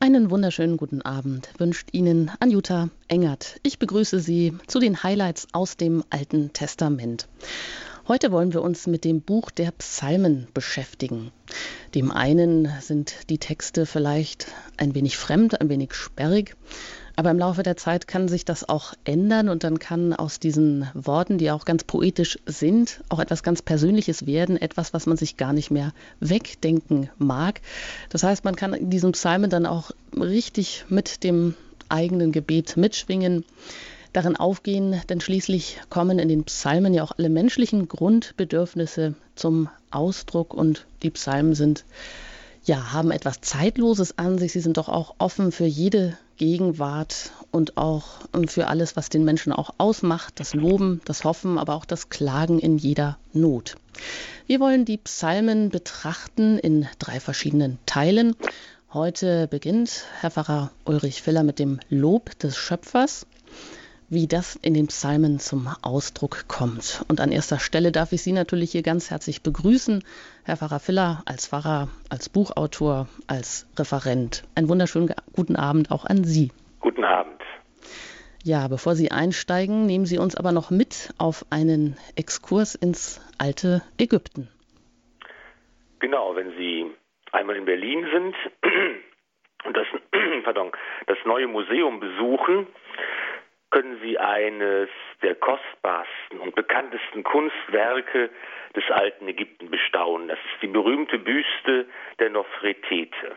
Einen wunderschönen guten Abend wünscht Ihnen Anjuta Engert. Ich begrüße Sie zu den Highlights aus dem Alten Testament. Heute wollen wir uns mit dem Buch der Psalmen beschäftigen. Dem einen sind die Texte vielleicht ein wenig fremd, ein wenig sperrig. Aber im Laufe der Zeit kann sich das auch ändern und dann kann aus diesen Worten, die auch ganz poetisch sind, auch etwas ganz Persönliches werden, etwas, was man sich gar nicht mehr wegdenken mag. Das heißt, man kann in diesem Psalmen dann auch richtig mit dem eigenen Gebet mitschwingen, darin aufgehen, denn schließlich kommen in den Psalmen ja auch alle menschlichen Grundbedürfnisse zum Ausdruck und die Psalmen sind ja, haben etwas Zeitloses an sich. Sie sind doch auch offen für jede Gegenwart und auch ähm, für alles, was den Menschen auch ausmacht, das Loben, das Hoffen, aber auch das Klagen in jeder Not. Wir wollen die Psalmen betrachten in drei verschiedenen Teilen. Heute beginnt Herr Pfarrer Ulrich Filler mit dem Lob des Schöpfers wie das in den Psalmen zum Ausdruck kommt. Und an erster Stelle darf ich Sie natürlich hier ganz herzlich begrüßen, Herr Pfarrer Filler, als Pfarrer, als Buchautor, als Referent. Einen wunderschönen guten Abend auch an Sie. Guten Abend. Ja, bevor Sie einsteigen, nehmen Sie uns aber noch mit auf einen Exkurs ins alte Ägypten. Genau, wenn Sie einmal in Berlin sind und das, pardon, das neue Museum besuchen, können Sie eines der kostbarsten und bekanntesten Kunstwerke des alten Ägypten bestaunen. Das ist die berühmte Büste der Nofretete.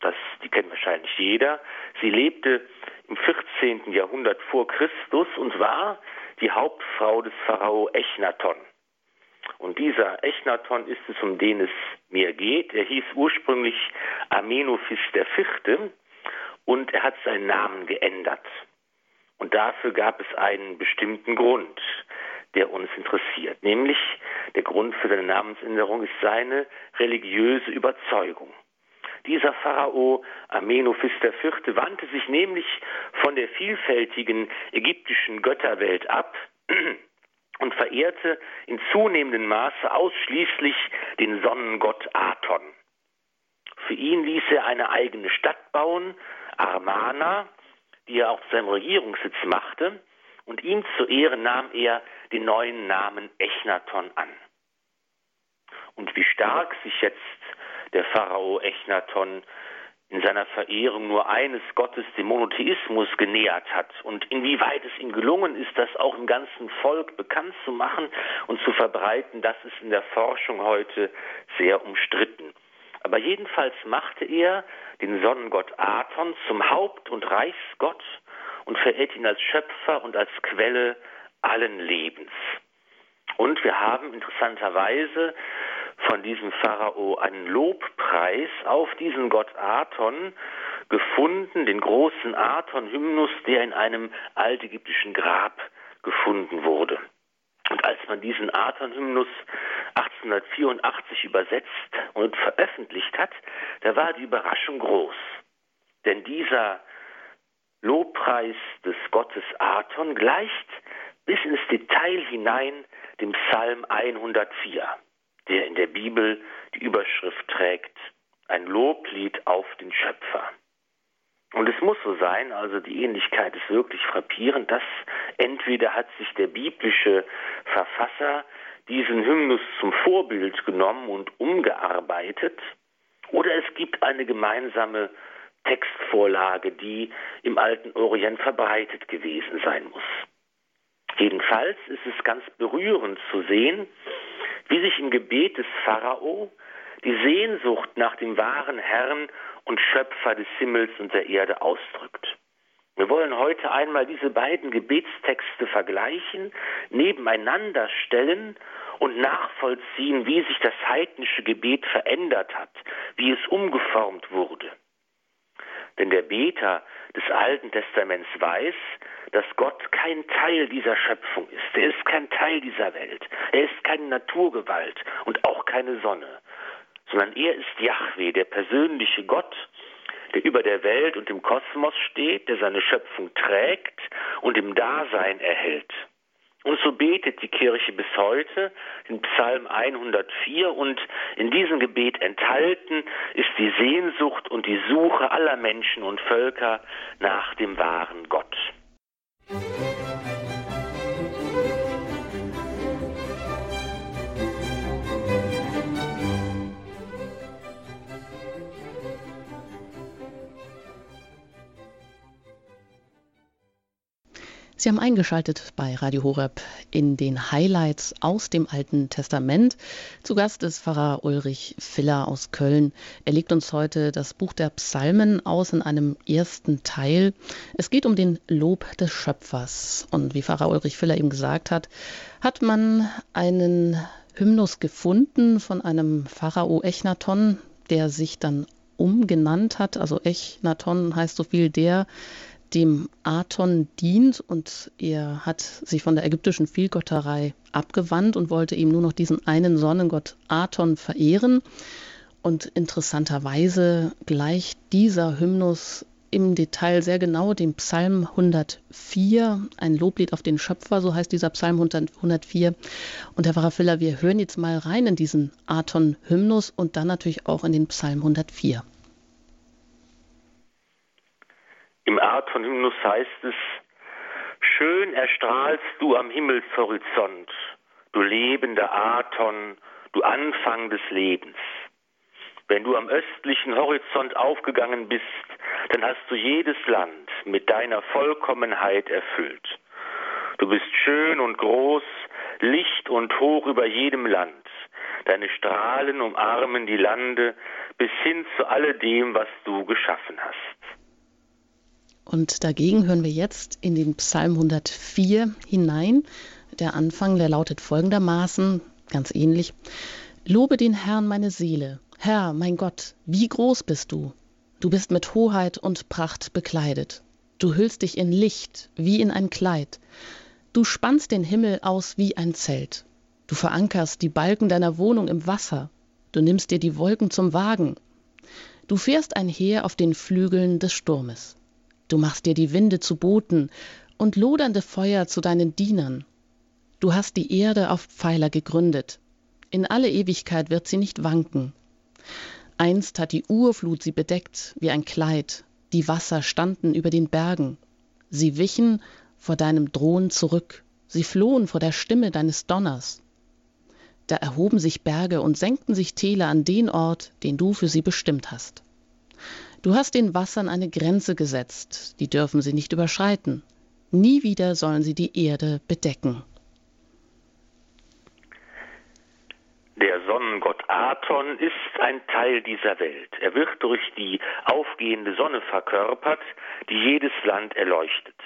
Das, die kennt wahrscheinlich jeder. Sie lebte im 14. Jahrhundert vor Christus und war die Hauptfrau des Pharao Echnaton. Und dieser Echnaton ist es, um den es mir geht. Er hieß ursprünglich Amenophis IV. und er hat seinen Namen geändert. Und dafür gab es einen bestimmten Grund, der uns interessiert. Nämlich der Grund für seine Namensänderung ist seine religiöse Überzeugung. Dieser Pharao Amenophis IV. wandte sich nämlich von der vielfältigen ägyptischen Götterwelt ab und verehrte in zunehmendem Maße ausschließlich den Sonnengott Aton. Für ihn ließ er eine eigene Stadt bauen, Armana, die er auch zu seinem Regierungssitz machte, und ihm zu Ehren nahm er den neuen Namen Echnaton an. Und wie stark sich jetzt der Pharao Echnaton in seiner Verehrung nur eines Gottes, dem Monotheismus, genähert hat und inwieweit es ihm gelungen ist, das auch im ganzen Volk bekannt zu machen und zu verbreiten, das ist in der Forschung heute sehr umstritten. Aber jedenfalls machte er den Sonnengott Aton zum Haupt- und Reichsgott und verehrt ihn als Schöpfer und als Quelle allen Lebens. Und wir haben interessanterweise von diesem Pharao einen Lobpreis auf diesen Gott Aton gefunden, den großen Aton-Hymnus, der in einem altägyptischen Grab gefunden wurde. Und als man diesen Aton-Hymnus 1884 übersetzt und veröffentlicht hat, da war die Überraschung groß. Denn dieser Lobpreis des Gottes Aton gleicht bis ins Detail hinein dem Psalm 104, der in der Bibel die Überschrift trägt, ein Loblied auf den Schöpfer. Und es muss so sein, also die Ähnlichkeit ist wirklich frappierend, dass entweder hat sich der biblische Verfasser diesen Hymnus zum Vorbild genommen und umgearbeitet, oder es gibt eine gemeinsame Textvorlage, die im alten Orient verbreitet gewesen sein muss. Jedenfalls ist es ganz berührend zu sehen, wie sich im Gebet des Pharao die Sehnsucht nach dem wahren Herrn und Schöpfer des Himmels und der Erde ausdrückt. Wir wollen heute einmal diese beiden Gebetstexte vergleichen, nebeneinander stellen und nachvollziehen, wie sich das heidnische Gebet verändert hat, wie es umgeformt wurde. Denn der Beter des Alten Testaments weiß, dass Gott kein Teil dieser Schöpfung ist. Er ist kein Teil dieser Welt. Er ist keine Naturgewalt und auch keine Sonne, sondern er ist Yahweh, der persönliche Gott, der über der Welt und dem Kosmos steht, der seine Schöpfung trägt und im Dasein erhält. Und so betet die Kirche bis heute in Psalm 104 und in diesem Gebet enthalten ist die Sehnsucht und die Suche aller Menschen und Völker nach dem wahren Gott. Musik Sie haben eingeschaltet bei Radio Horeb in den Highlights aus dem Alten Testament. Zu Gast ist Pfarrer Ulrich Filler aus Köln. Er legt uns heute das Buch der Psalmen aus in einem ersten Teil. Es geht um den Lob des Schöpfers. Und wie Pfarrer Ulrich Filler eben gesagt hat, hat man einen Hymnus gefunden von einem Pharao Echnaton, der sich dann umgenannt hat. Also Echnaton heißt so viel der, dem Aton dient und er hat sich von der ägyptischen Vielgotterei abgewandt und wollte ihm nur noch diesen einen Sonnengott Aton verehren. Und interessanterweise gleicht dieser Hymnus im Detail sehr genau dem Psalm 104, ein Loblied auf den Schöpfer, so heißt dieser Psalm 104. Und Herr Pfarrer wir hören jetzt mal rein in diesen Aton-Hymnus und dann natürlich auch in den Psalm 104. Im Art von Hymnus heißt es, Schön erstrahlst du am Himmelshorizont, du lebender Aton, du Anfang des Lebens. Wenn du am östlichen Horizont aufgegangen bist, dann hast du jedes Land mit deiner Vollkommenheit erfüllt. Du bist schön und groß, licht und hoch über jedem Land. Deine Strahlen umarmen die Lande bis hin zu alledem, was du geschaffen hast. Und dagegen hören wir jetzt in den Psalm 104 hinein. Der Anfang, der lautet folgendermaßen, ganz ähnlich. Lobe den Herrn meine Seele. Herr, mein Gott, wie groß bist du? Du bist mit Hoheit und Pracht bekleidet. Du hüllst dich in Licht wie in ein Kleid. Du spannst den Himmel aus wie ein Zelt. Du verankerst die Balken deiner Wohnung im Wasser. Du nimmst dir die Wolken zum Wagen. Du fährst einher auf den Flügeln des Sturmes. Du machst dir die Winde zu Booten und lodernde Feuer zu deinen Dienern. Du hast die Erde auf Pfeiler gegründet. In alle Ewigkeit wird sie nicht wanken. Einst hat die Urflut sie bedeckt wie ein Kleid, die Wasser standen über den Bergen. Sie wichen vor deinem Drohen zurück, sie flohen vor der Stimme deines Donners. Da erhoben sich Berge und senkten sich Täler an den Ort, den du für sie bestimmt hast. Du hast den Wassern eine Grenze gesetzt, die dürfen sie nicht überschreiten. Nie wieder sollen sie die Erde bedecken. Der Sonnengott Aton ist ein Teil dieser Welt. Er wird durch die aufgehende Sonne verkörpert, die jedes Land erleuchtet.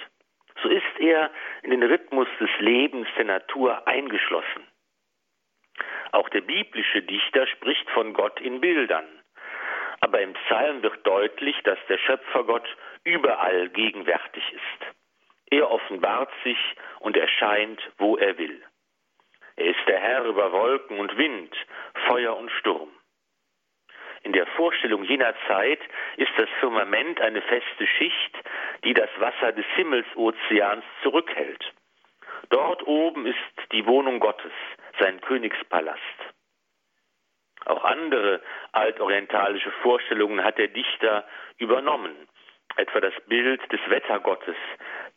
So ist er in den Rhythmus des Lebens der Natur eingeschlossen. Auch der biblische Dichter spricht von Gott in Bildern. Aber im Psalm wird deutlich, dass der Schöpfergott überall gegenwärtig ist. Er offenbart sich und erscheint, wo er will. Er ist der Herr über Wolken und Wind, Feuer und Sturm. In der Vorstellung jener Zeit ist das Firmament eine feste Schicht, die das Wasser des Himmelsozeans zurückhält. Dort oben ist die Wohnung Gottes, sein Königspalast. Auch andere altorientalische Vorstellungen hat der Dichter übernommen, etwa das Bild des Wettergottes,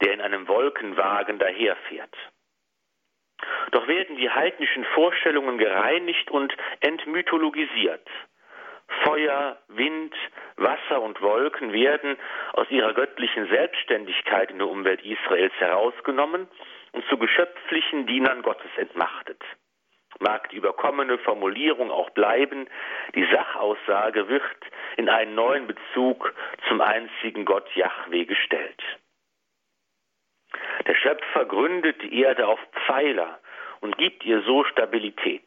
der in einem Wolkenwagen daherfährt. Doch werden die heidnischen Vorstellungen gereinigt und entmythologisiert. Feuer, Wind, Wasser und Wolken werden aus ihrer göttlichen Selbstständigkeit in der Umwelt Israels herausgenommen und zu geschöpflichen Dienern Gottes entmachtet mag die überkommene Formulierung auch bleiben, die Sachaussage wird in einen neuen Bezug zum einzigen Gott Yahweh gestellt. Der Schöpfer gründet die Erde auf Pfeiler und gibt ihr so Stabilität.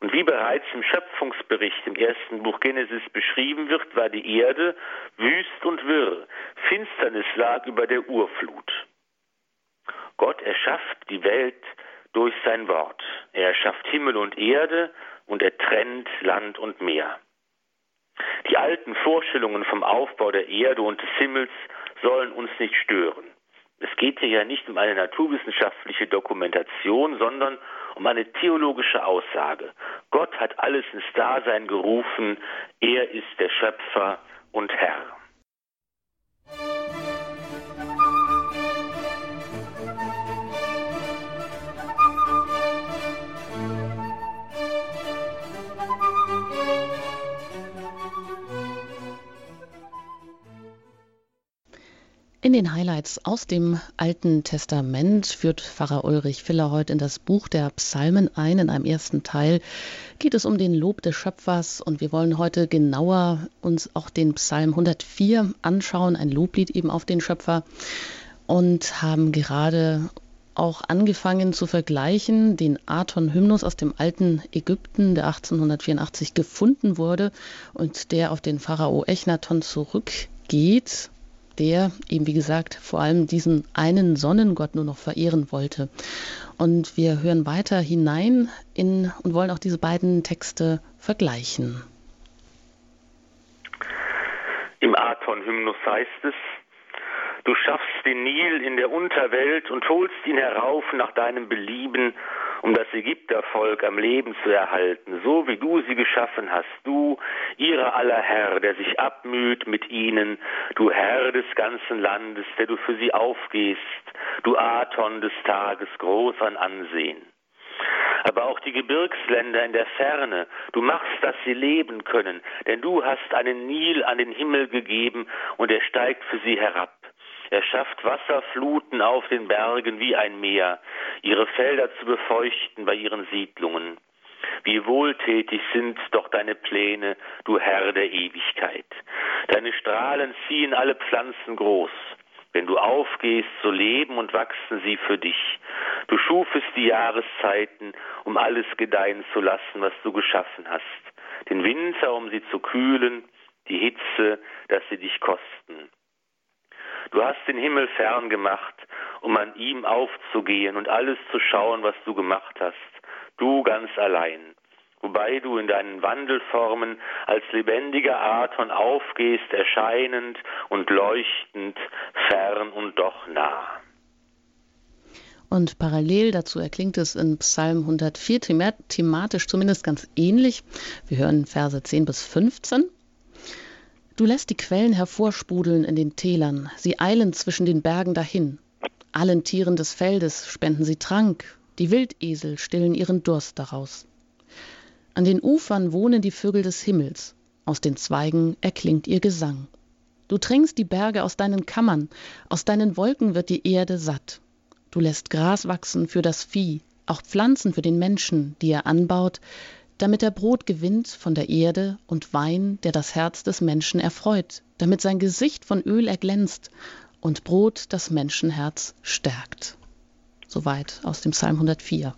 Und wie bereits im Schöpfungsbericht im ersten Buch Genesis beschrieben wird, war die Erde wüst und wirr, Finsternis lag über der Urflut. Gott erschafft die Welt durch sein Wort. Er schafft Himmel und Erde und er trennt Land und Meer. Die alten Vorstellungen vom Aufbau der Erde und des Himmels sollen uns nicht stören. Es geht hier ja nicht um eine naturwissenschaftliche Dokumentation, sondern um eine theologische Aussage. Gott hat alles ins Dasein gerufen, er ist der Schöpfer und Herr. In den Highlights aus dem Alten Testament führt Pfarrer Ulrich Filler heute in das Buch der Psalmen ein. In einem ersten Teil geht es um den Lob des Schöpfers und wir wollen heute genauer uns auch den Psalm 104 anschauen, ein Loblied eben auf den Schöpfer und haben gerade auch angefangen zu vergleichen, den Aton-Hymnus aus dem alten Ägypten, der 1884 gefunden wurde und der auf den Pharao Echnaton zurückgeht der eben, wie gesagt, vor allem diesen einen Sonnengott nur noch verehren wollte. Und wir hören weiter hinein in und wollen auch diese beiden Texte vergleichen. Im Aton-Hymnus heißt es, Du schaffst den Nil in der Unterwelt und holst ihn herauf nach deinem Belieben um das Ägyptervolk am Leben zu erhalten, so wie du sie geschaffen hast, du, ihrer aller Herr, der sich abmüht mit ihnen, du Herr des ganzen Landes, der du für sie aufgehst, du Aton des Tages, groß an Ansehen aber auch die Gebirgsländer in der Ferne. Du machst, dass sie leben können, denn du hast einen Nil an den Himmel gegeben und er steigt für sie herab. Er schafft Wasserfluten auf den Bergen wie ein Meer, ihre Felder zu befeuchten bei ihren Siedlungen. Wie wohltätig sind doch deine Pläne, du Herr der Ewigkeit. Deine Strahlen ziehen alle Pflanzen groß. Wenn du aufgehst, so leben und wachsen sie für dich. Du schufest die Jahreszeiten, um alles gedeihen zu lassen, was du geschaffen hast. Den Winter, um sie zu kühlen, die Hitze, dass sie dich kosten. Du hast den Himmel fern gemacht, um an ihm aufzugehen und alles zu schauen, was du gemacht hast, du ganz allein. Wobei du in deinen Wandelformen als lebendiger Aton aufgehst, erscheinend und leuchtend, fern und doch nah. Und parallel dazu erklingt es in Psalm 104 thematisch zumindest ganz ähnlich. Wir hören Verse 10 bis 15. Du lässt die Quellen hervorsprudeln in den Tälern, sie eilen zwischen den Bergen dahin. Allen Tieren des Feldes spenden sie Trank, die Wildesel stillen ihren Durst daraus. An den Ufern wohnen die Vögel des Himmels, aus den Zweigen erklingt ihr Gesang. Du tränkst die Berge aus deinen Kammern, aus deinen Wolken wird die Erde satt. Du lässt Gras wachsen für das Vieh, auch Pflanzen für den Menschen, die er anbaut, damit er Brot gewinnt von der Erde und Wein, der das Herz des Menschen erfreut, damit sein Gesicht von Öl erglänzt und Brot das Menschenherz stärkt. Soweit aus dem Psalm 104.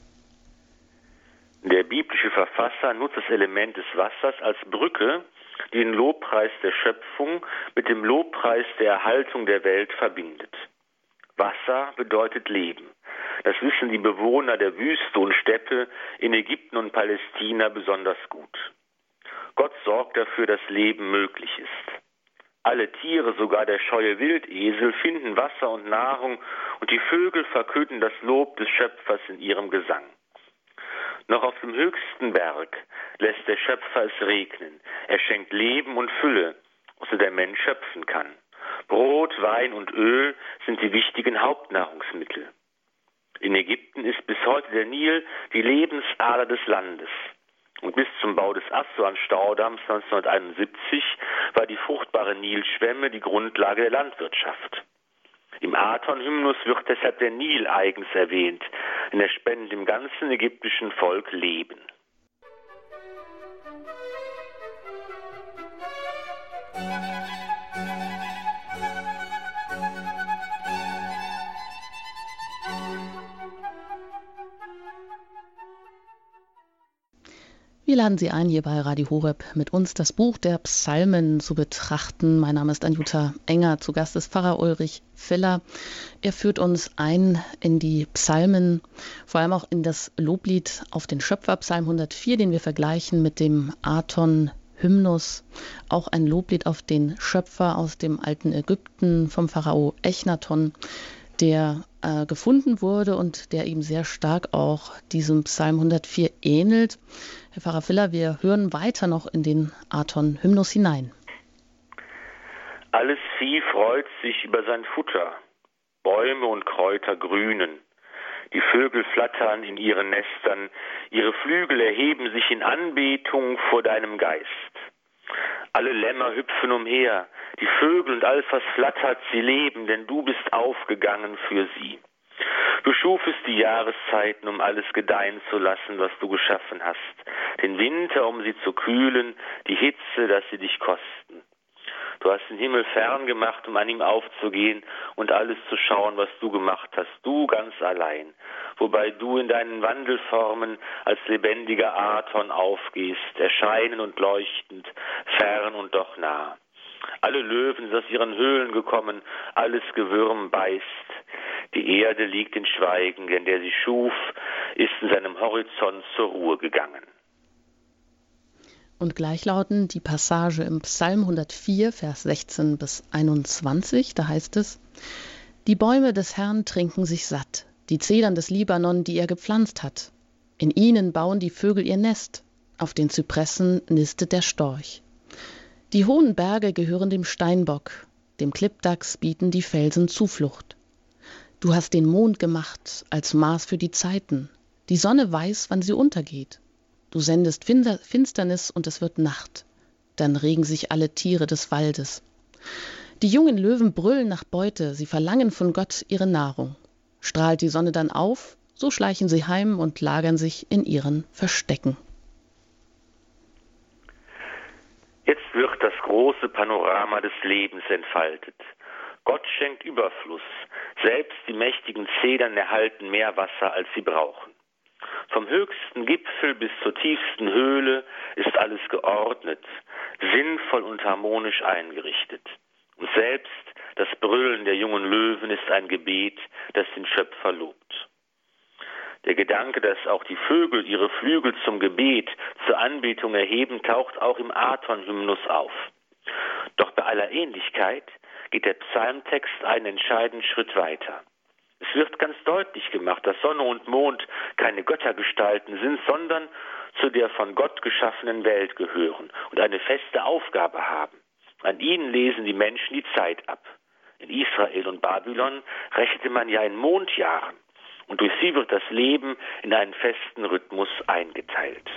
Der biblische Verfasser nutzt das Element des Wassers als Brücke, die den Lobpreis der Schöpfung mit dem Lobpreis der Erhaltung der Welt verbindet. Wasser bedeutet Leben. Das wissen die Bewohner der Wüste und Steppe in Ägypten und Palästina besonders gut. Gott sorgt dafür, dass Leben möglich ist. Alle Tiere, sogar der scheue Wildesel, finden Wasser und Nahrung, und die Vögel verkünden das Lob des Schöpfers in ihrem Gesang. Noch auf dem höchsten Berg lässt der Schöpfer es regnen. Er schenkt Leben und Fülle, so der Mensch schöpfen kann. Brot, Wein und Öl sind die wichtigen Hauptnahrungsmittel. In Ägypten ist bis heute der Nil die Lebensader des Landes. Und bis zum Bau des Assuan-Staudamms 1971 war die fruchtbare Nilschwemme die Grundlage der Landwirtschaft. Im Aton-Hymnus wird deshalb der Nil eigens erwähnt, denn er spendet dem ganzen ägyptischen Volk Leben. Wir laden Sie ein, hier bei Radio Horeb mit uns das Buch der Psalmen zu betrachten. Mein Name ist Anjuta Enger, zu Gast ist Pfarrer Ulrich Filler. Er führt uns ein in die Psalmen, vor allem auch in das Loblied auf den Schöpfer, Psalm 104, den wir vergleichen mit dem Aton Hymnus, auch ein Loblied auf den Schöpfer aus dem alten Ägypten vom Pharao Echnaton. der äh, gefunden wurde und der eben sehr stark auch diesem Psalm 104 ähnelt. Herr Pfarrer Filler, wir hören weiter noch in den Aton-Hymnus hinein. Alles Vieh freut sich über sein Futter, Bäume und Kräuter grünen. Die Vögel flattern in ihren Nestern, ihre Flügel erheben sich in Anbetung vor deinem Geist. Alle Lämmer hüpfen umher, die Vögel und alles, was flattert, sie leben, denn du bist aufgegangen für sie. Du schufest die Jahreszeiten, um alles gedeihen zu lassen, was du geschaffen hast. Den Winter, um sie zu kühlen, die Hitze, dass sie dich kosten. Du hast den Himmel fern gemacht, um an ihm aufzugehen und alles zu schauen, was du gemacht hast, du ganz allein, wobei du in deinen Wandelformen als lebendiger Aton aufgehst, erscheinen und leuchtend, fern und doch nah. Alle Löwen sind aus ihren Höhlen gekommen, alles Gewürm beißt. Die Erde liegt in Schweigen, denn der sie schuf, ist in seinem Horizont zur Ruhe gegangen. Und gleich lauten die Passage im Psalm 104, Vers 16 bis 21. Da heißt es, Die Bäume des Herrn trinken sich satt, die Zedern des Libanon, die er gepflanzt hat. In ihnen bauen die Vögel ihr Nest, auf den Zypressen nistet der Storch. Die hohen Berge gehören dem Steinbock, dem Klippdachs bieten die Felsen Zuflucht. Du hast den Mond gemacht als Maß für die Zeiten. Die Sonne weiß, wann sie untergeht. Du sendest Finsternis und es wird Nacht. Dann regen sich alle Tiere des Waldes. Die jungen Löwen brüllen nach Beute, sie verlangen von Gott ihre Nahrung. Strahlt die Sonne dann auf, so schleichen sie heim und lagern sich in ihren Verstecken. Jetzt wird das große Panorama des Lebens entfaltet. Gott schenkt Überfluss. Selbst die mächtigen Zedern erhalten mehr Wasser, als sie brauchen. Vom höchsten Gipfel bis zur tiefsten Höhle ist alles geordnet, sinnvoll und harmonisch eingerichtet. Und selbst das Brüllen der jungen Löwen ist ein Gebet, das den Schöpfer lobt. Der Gedanke, dass auch die Vögel ihre Flügel zum Gebet, zur Anbetung erheben, taucht auch im Aton-Hymnus auf. Doch bei aller Ähnlichkeit geht der Psalmtext einen entscheidenden Schritt weiter. Es wird ganz deutlich gemacht, dass Sonne und Mond keine Göttergestalten sind, sondern zu der von Gott geschaffenen Welt gehören und eine feste Aufgabe haben. An ihnen lesen die Menschen die Zeit ab. In Israel und Babylon rechnete man ja in Mondjahren und durch sie wird das Leben in einen festen Rhythmus eingeteilt.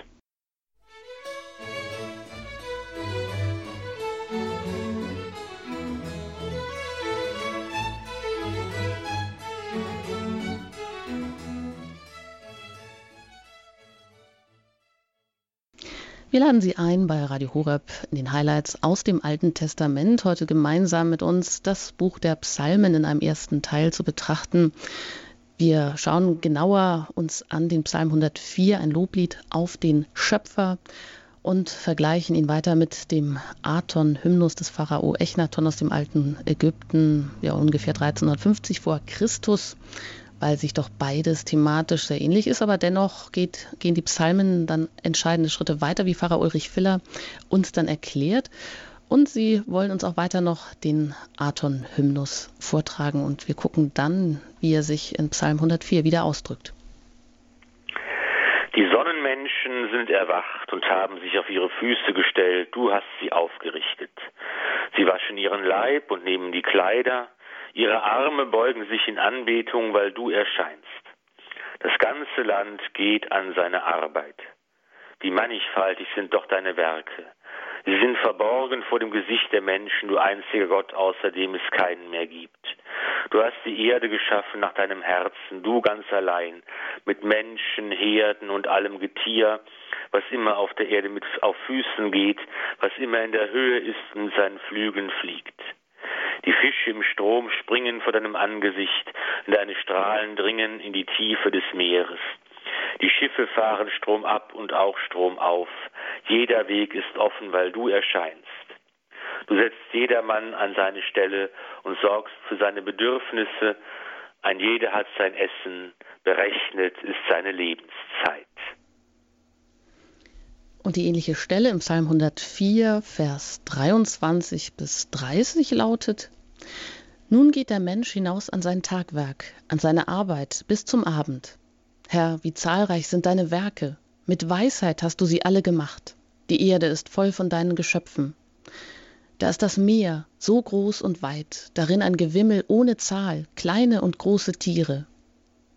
Wir laden Sie ein, bei Radio Horeb in den Highlights aus dem Alten Testament heute gemeinsam mit uns das Buch der Psalmen in einem ersten Teil zu betrachten. Wir schauen genauer uns an den Psalm 104, ein Loblied auf den Schöpfer und vergleichen ihn weiter mit dem Aton-Hymnus des Pharao Echnaton aus dem alten Ägypten, ja ungefähr 1350 vor Christus weil sich doch beides thematisch sehr ähnlich ist, aber dennoch geht, gehen die Psalmen dann entscheidende Schritte weiter, wie Pfarrer Ulrich Filler uns dann erklärt. Und sie wollen uns auch weiter noch den Aton-Hymnus vortragen und wir gucken dann, wie er sich in Psalm 104 wieder ausdrückt. Die Sonnenmenschen sind erwacht und haben sich auf ihre Füße gestellt, du hast sie aufgerichtet. Sie waschen ihren Leib und nehmen die Kleider, Ihre Arme beugen sich in Anbetung, weil du erscheinst. Das ganze Land geht an seine Arbeit. Wie mannigfaltig sind doch deine Werke. Sie sind verborgen vor dem Gesicht der Menschen, du einziger Gott, außer dem es keinen mehr gibt. Du hast die Erde geschaffen nach deinem Herzen, du ganz allein, mit Menschen, Herden und allem Getier, was immer auf der Erde mit auf Füßen geht, was immer in der Höhe ist und seinen Flügeln fliegt. Die Fische im Strom springen vor deinem Angesicht, und deine Strahlen dringen in die Tiefe des Meeres. Die Schiffe fahren Strom ab und auch Strom auf. Jeder Weg ist offen, weil du erscheinst. Du setzt jedermann an seine Stelle und sorgst für seine Bedürfnisse. Ein jeder hat sein Essen, berechnet ist seine Lebenszeit. Und die ähnliche Stelle im Psalm 104, Vers 23 bis 30 lautet, Nun geht der Mensch hinaus an sein Tagwerk, an seine Arbeit bis zum Abend. Herr, wie zahlreich sind deine Werke, mit Weisheit hast du sie alle gemacht. Die Erde ist voll von deinen Geschöpfen. Da ist das Meer, so groß und weit, darin ein Gewimmel ohne Zahl, kleine und große Tiere.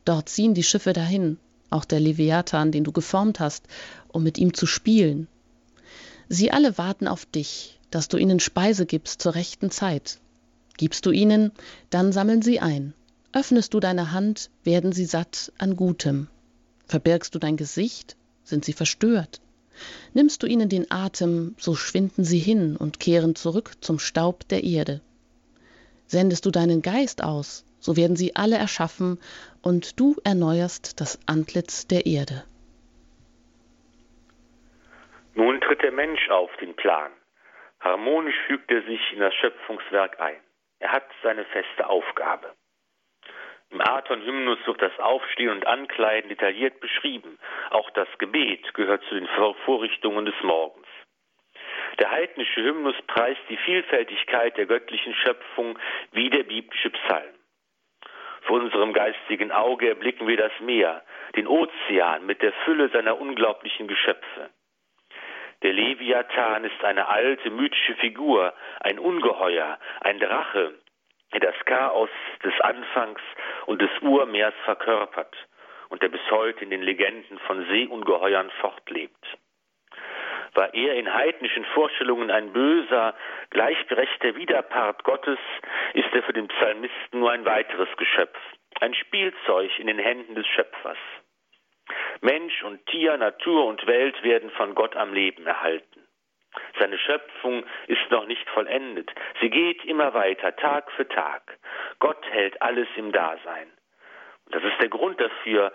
Dort ziehen die Schiffe dahin, auch der Leviathan, den du geformt hast, um mit ihm zu spielen. Sie alle warten auf dich, dass du ihnen Speise gibst zur rechten Zeit. Gibst du ihnen, dann sammeln sie ein. Öffnest du deine Hand, werden sie satt an Gutem. Verbirgst du dein Gesicht, sind sie verstört. Nimmst du ihnen den Atem, so schwinden sie hin und kehren zurück zum Staub der Erde. Sendest du deinen Geist aus, so werden sie alle erschaffen, und du erneuerst das Antlitz der Erde. Nun tritt der Mensch auf den Plan. Harmonisch fügt er sich in das Schöpfungswerk ein. Er hat seine feste Aufgabe. Im Aton-Hymnus wird das Aufstehen und Ankleiden detailliert beschrieben. Auch das Gebet gehört zu den Vorrichtungen des Morgens. Der heidnische Hymnus preist die Vielfältigkeit der göttlichen Schöpfung wie der biblische Psalm. Vor unserem geistigen Auge erblicken wir das Meer, den Ozean mit der Fülle seiner unglaublichen Geschöpfe. Der Leviathan ist eine alte mythische Figur, ein Ungeheuer, ein Drache, der das Chaos des Anfangs und des Urmeers verkörpert und der bis heute in den Legenden von Seeungeheuern fortlebt. War er in heidnischen Vorstellungen ein böser, gleichberechtigter Widerpart Gottes, ist er für den Psalmisten nur ein weiteres Geschöpf, ein Spielzeug in den Händen des Schöpfers. Mensch und Tier, Natur und Welt werden von Gott am Leben erhalten. Seine Schöpfung ist noch nicht vollendet. Sie geht immer weiter, Tag für Tag. Gott hält alles im Dasein. Und das ist der Grund dafür,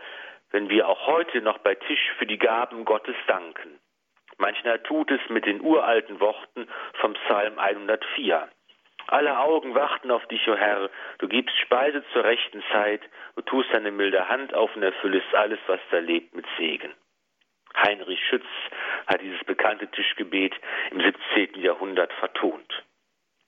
wenn wir auch heute noch bei Tisch für die Gaben Gottes danken. Manchmal tut es mit den uralten Worten vom Psalm 104. Alle Augen warten auf dich, o oh Herr. Du gibst Speise zur rechten Zeit. Du tust deine milde Hand auf und erfüllest alles, was da lebt, mit Segen. Heinrich Schütz hat dieses bekannte Tischgebet im 17. Jahrhundert vertont.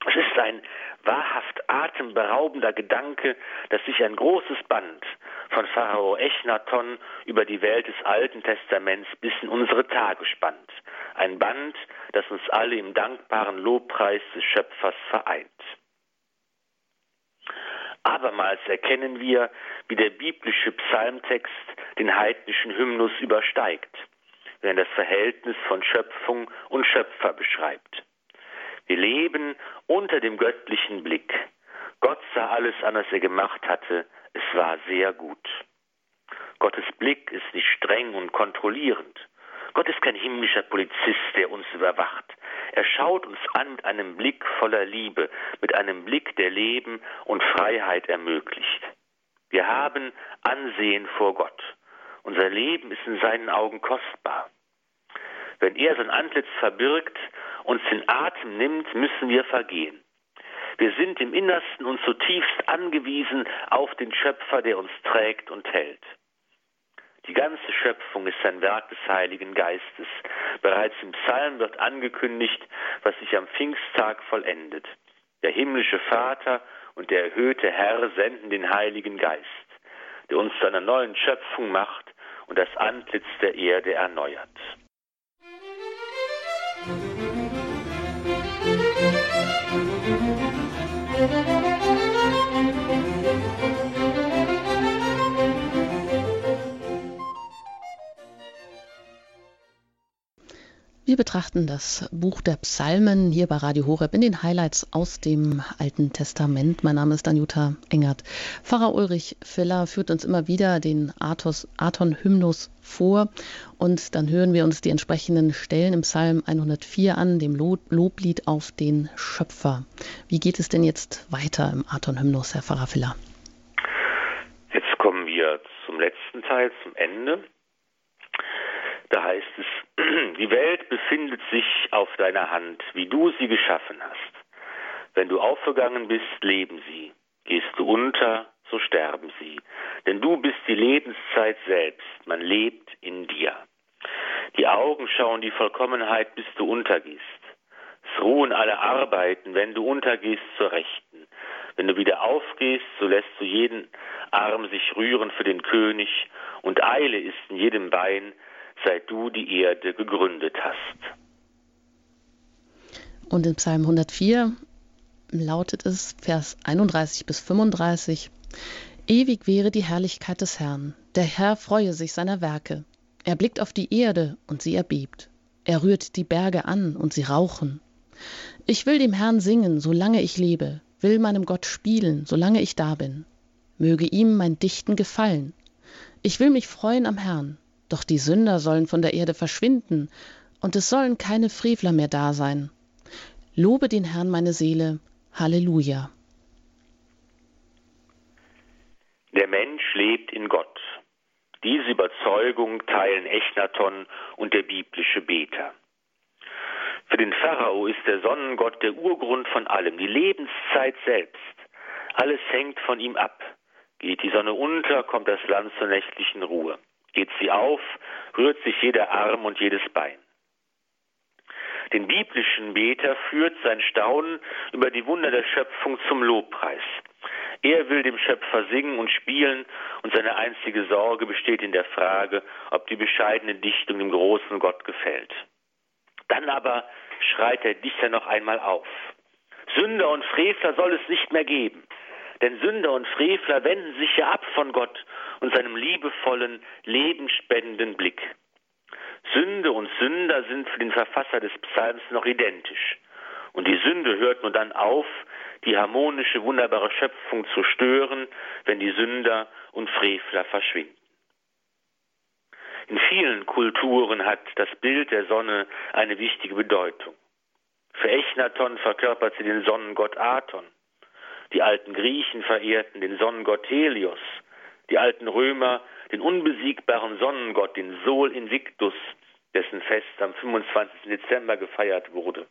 Es ist ein wahrhaft atemberaubender Gedanke, dass sich ein großes Band von Pharao Echnaton über die Welt des Alten Testaments bis in unsere Tage spannt. Ein Band, das uns alle im dankbaren Lobpreis des Schöpfers vereint. Abermals erkennen wir, wie der biblische Psalmtext den heidnischen Hymnus übersteigt, wenn er das Verhältnis von Schöpfung und Schöpfer beschreibt. Wir leben unter dem göttlichen Blick. Gott sah alles an, was er gemacht hatte. Es war sehr gut. Gottes Blick ist nicht streng und kontrollierend. Gott ist kein himmlischer Polizist, der uns überwacht. Er schaut uns an mit einem Blick voller Liebe, mit einem Blick, der Leben und Freiheit ermöglicht. Wir haben Ansehen vor Gott. Unser Leben ist in seinen Augen kostbar. Wenn er sein Antlitz verbirgt, uns den Atem nimmt, müssen wir vergehen. Wir sind im Innersten und zutiefst angewiesen auf den Schöpfer, der uns trägt und hält. Die ganze Schöpfung ist ein Werk des Heiligen Geistes. Bereits im Psalm wird angekündigt, was sich am Pfingsttag vollendet. Der himmlische Vater und der erhöhte Herr senden den Heiligen Geist, der uns zu einer neuen Schöpfung macht und das Antlitz der Erde erneuert. Thank you. Wir betrachten das Buch der Psalmen hier bei Radio Horeb in den Highlights aus dem Alten Testament. Mein Name ist Anjuta Engert. Pfarrer Ulrich Filler führt uns immer wieder den Aton-Hymnus vor und dann hören wir uns die entsprechenden Stellen im Psalm 104 an, dem Loblied auf den Schöpfer. Wie geht es denn jetzt weiter im Aton-Hymnus, Herr Pfarrer Filler? Jetzt kommen wir zum letzten Teil, zum Ende. Da heißt es, die Welt befindet sich auf deiner Hand, wie du sie geschaffen hast. Wenn du aufgegangen bist, leben sie. Gehst du unter, so sterben sie. Denn du bist die Lebenszeit selbst, man lebt in dir. Die Augen schauen die Vollkommenheit, bis du untergehst. Es ruhen alle Arbeiten, wenn du untergehst zur Rechten. Wenn du wieder aufgehst, so lässt du jeden Arm sich rühren für den König und Eile ist in jedem Bein, seit du die Erde gegründet hast. Und in Psalm 104 lautet es, Vers 31 bis 35, Ewig wäre die Herrlichkeit des Herrn, der Herr freue sich seiner Werke. Er blickt auf die Erde und sie erbebt. Er rührt die Berge an und sie rauchen. Ich will dem Herrn singen, solange ich lebe, will meinem Gott spielen, solange ich da bin. Möge ihm mein Dichten gefallen. Ich will mich freuen am Herrn, doch die Sünder sollen von der Erde verschwinden, und es sollen keine Frevler mehr da sein. Lobe den Herrn meine Seele. Halleluja. Der Mensch lebt in Gott. Diese Überzeugung teilen Echnaton und der biblische Beter. Für den Pharao ist der Sonnengott der Urgrund von allem, die Lebenszeit selbst. Alles hängt von ihm ab. Geht die Sonne unter, kommt das Land zur nächtlichen Ruhe. Geht sie auf, rührt sich jeder Arm und jedes Bein. Den biblischen Beter führt sein Staunen über die Wunder der Schöpfung zum Lobpreis. Er will dem Schöpfer singen und spielen und seine einzige Sorge besteht in der Frage, ob die bescheidene Dichtung dem großen Gott gefällt. Dann aber schreit der Dichter noch einmal auf. Sünder und Frevler soll es nicht mehr geben. Denn Sünder und Frevler wenden sich ja ab von Gott und seinem liebevollen, lebenspendenden Blick. Sünde und Sünder sind für den Verfasser des Psalms noch identisch. Und die Sünde hört nur dann auf, die harmonische, wunderbare Schöpfung zu stören, wenn die Sünder und Frevler verschwinden. In vielen Kulturen hat das Bild der Sonne eine wichtige Bedeutung. Für Echnaton verkörpert sie den Sonnengott Aton. Die alten Griechen verehrten den Sonnengott Helios. Die alten Römer den unbesiegbaren Sonnengott, den Sol Invictus, dessen Fest am 25. Dezember gefeiert wurde.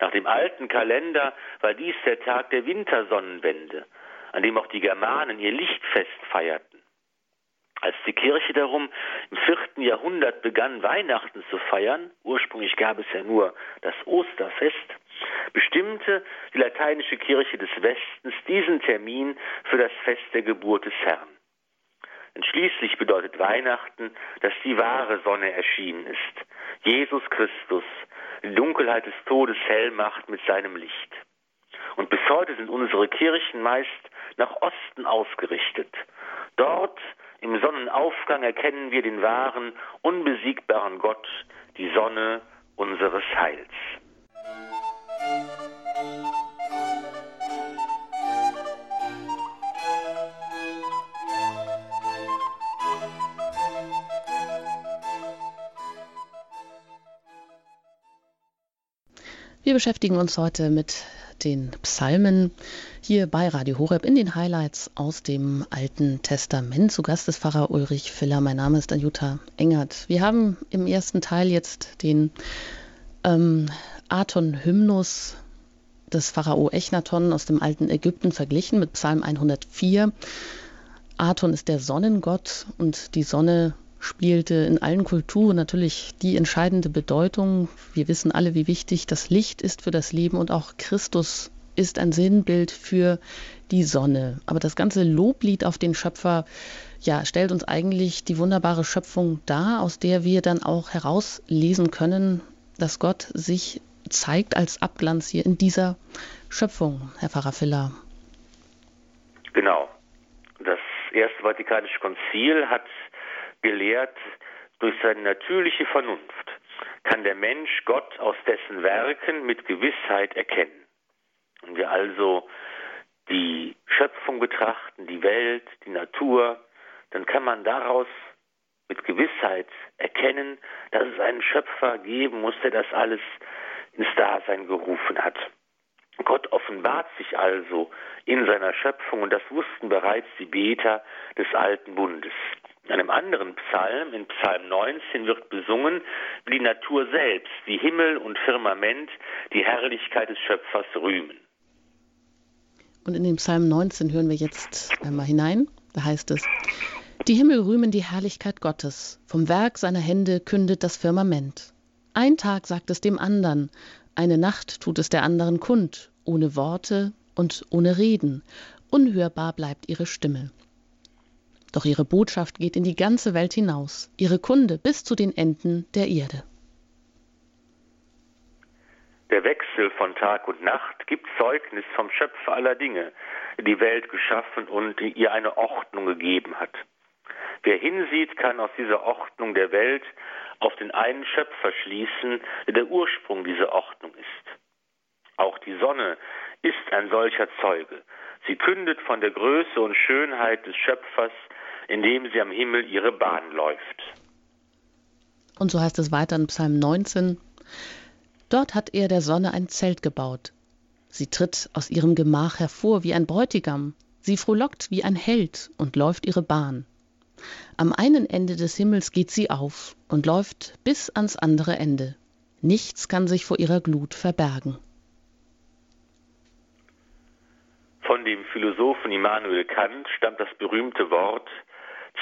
Nach dem alten Kalender war dies der Tag der Wintersonnenwende, an dem auch die Germanen ihr Lichtfest feierten. Als die Kirche darum im vierten Jahrhundert begann, Weihnachten zu feiern, ursprünglich gab es ja nur das Osterfest, bestimmte die lateinische Kirche des Westens diesen Termin für das Fest der Geburt des Herrn. Denn schließlich bedeutet Weihnachten, dass die wahre Sonne erschienen ist. Jesus Christus, die Dunkelheit des Todes hell macht mit seinem Licht. Und bis heute sind unsere Kirchen meist nach Osten ausgerichtet. Dort im Sonnenaufgang erkennen wir den wahren, unbesiegbaren Gott, die Sonne unseres Heils. Wir beschäftigen uns heute mit den Psalmen hier bei Radio Horeb in den Highlights aus dem Alten Testament. Zu Gast ist Pfarrer Ulrich Filler. Mein Name ist Anjuta Engert. Wir haben im ersten Teil jetzt den ähm, Aton-Hymnus des Pharao Echnaton aus dem alten Ägypten verglichen mit Psalm 104. Aton ist der Sonnengott und die Sonne spielte in allen Kulturen natürlich die entscheidende Bedeutung. Wir wissen alle, wie wichtig das Licht ist für das Leben und auch Christus ist ein Sinnbild für die Sonne. Aber das ganze Loblied auf den Schöpfer ja, stellt uns eigentlich die wunderbare Schöpfung dar, aus der wir dann auch herauslesen können, dass Gott sich zeigt als Abglanz hier in dieser Schöpfung, Herr Pfarrer Filler. Genau. Das Erste Vatikanische Konzil hat gelehrt, durch seine natürliche Vernunft kann der Mensch Gott aus dessen Werken mit Gewissheit erkennen. Wenn wir also die Schöpfung betrachten, die Welt, die Natur, dann kann man daraus mit Gewissheit erkennen, dass es einen Schöpfer geben muss, der das alles ins Dasein gerufen hat. Gott offenbart sich also in seiner Schöpfung und das wussten bereits die Beter des alten Bundes. In einem anderen Psalm, in Psalm 19, wird besungen, wie die Natur selbst, wie Himmel und Firmament, die Herrlichkeit des Schöpfers rühmen. Und in den Psalm 19 hören wir jetzt einmal hinein. Da heißt es, die Himmel rühmen die Herrlichkeit Gottes, vom Werk seiner Hände kündet das Firmament. Ein Tag sagt es dem andern, eine Nacht tut es der anderen kund, ohne Worte und ohne Reden, unhörbar bleibt ihre Stimme. Doch ihre Botschaft geht in die ganze Welt hinaus, ihre Kunde bis zu den Enden der Erde. Der Wechsel von Tag und Nacht gibt Zeugnis vom Schöpfer aller Dinge, die Welt geschaffen und ihr eine Ordnung gegeben hat. Wer hinsieht, kann aus dieser Ordnung der Welt auf den einen Schöpfer schließen, der der Ursprung dieser Ordnung ist. Auch die Sonne ist ein solcher Zeuge. Sie kündet von der Größe und Schönheit des Schöpfers, indem sie am Himmel ihre Bahn läuft. Und so heißt es weiter in Psalm 19. Dort hat er der Sonne ein Zelt gebaut. Sie tritt aus ihrem Gemach hervor wie ein Bräutigam. Sie frohlockt wie ein Held und läuft ihre Bahn. Am einen Ende des Himmels geht sie auf und läuft bis ans andere Ende. Nichts kann sich vor ihrer Glut verbergen. Von dem Philosophen Immanuel Kant stammt das berühmte Wort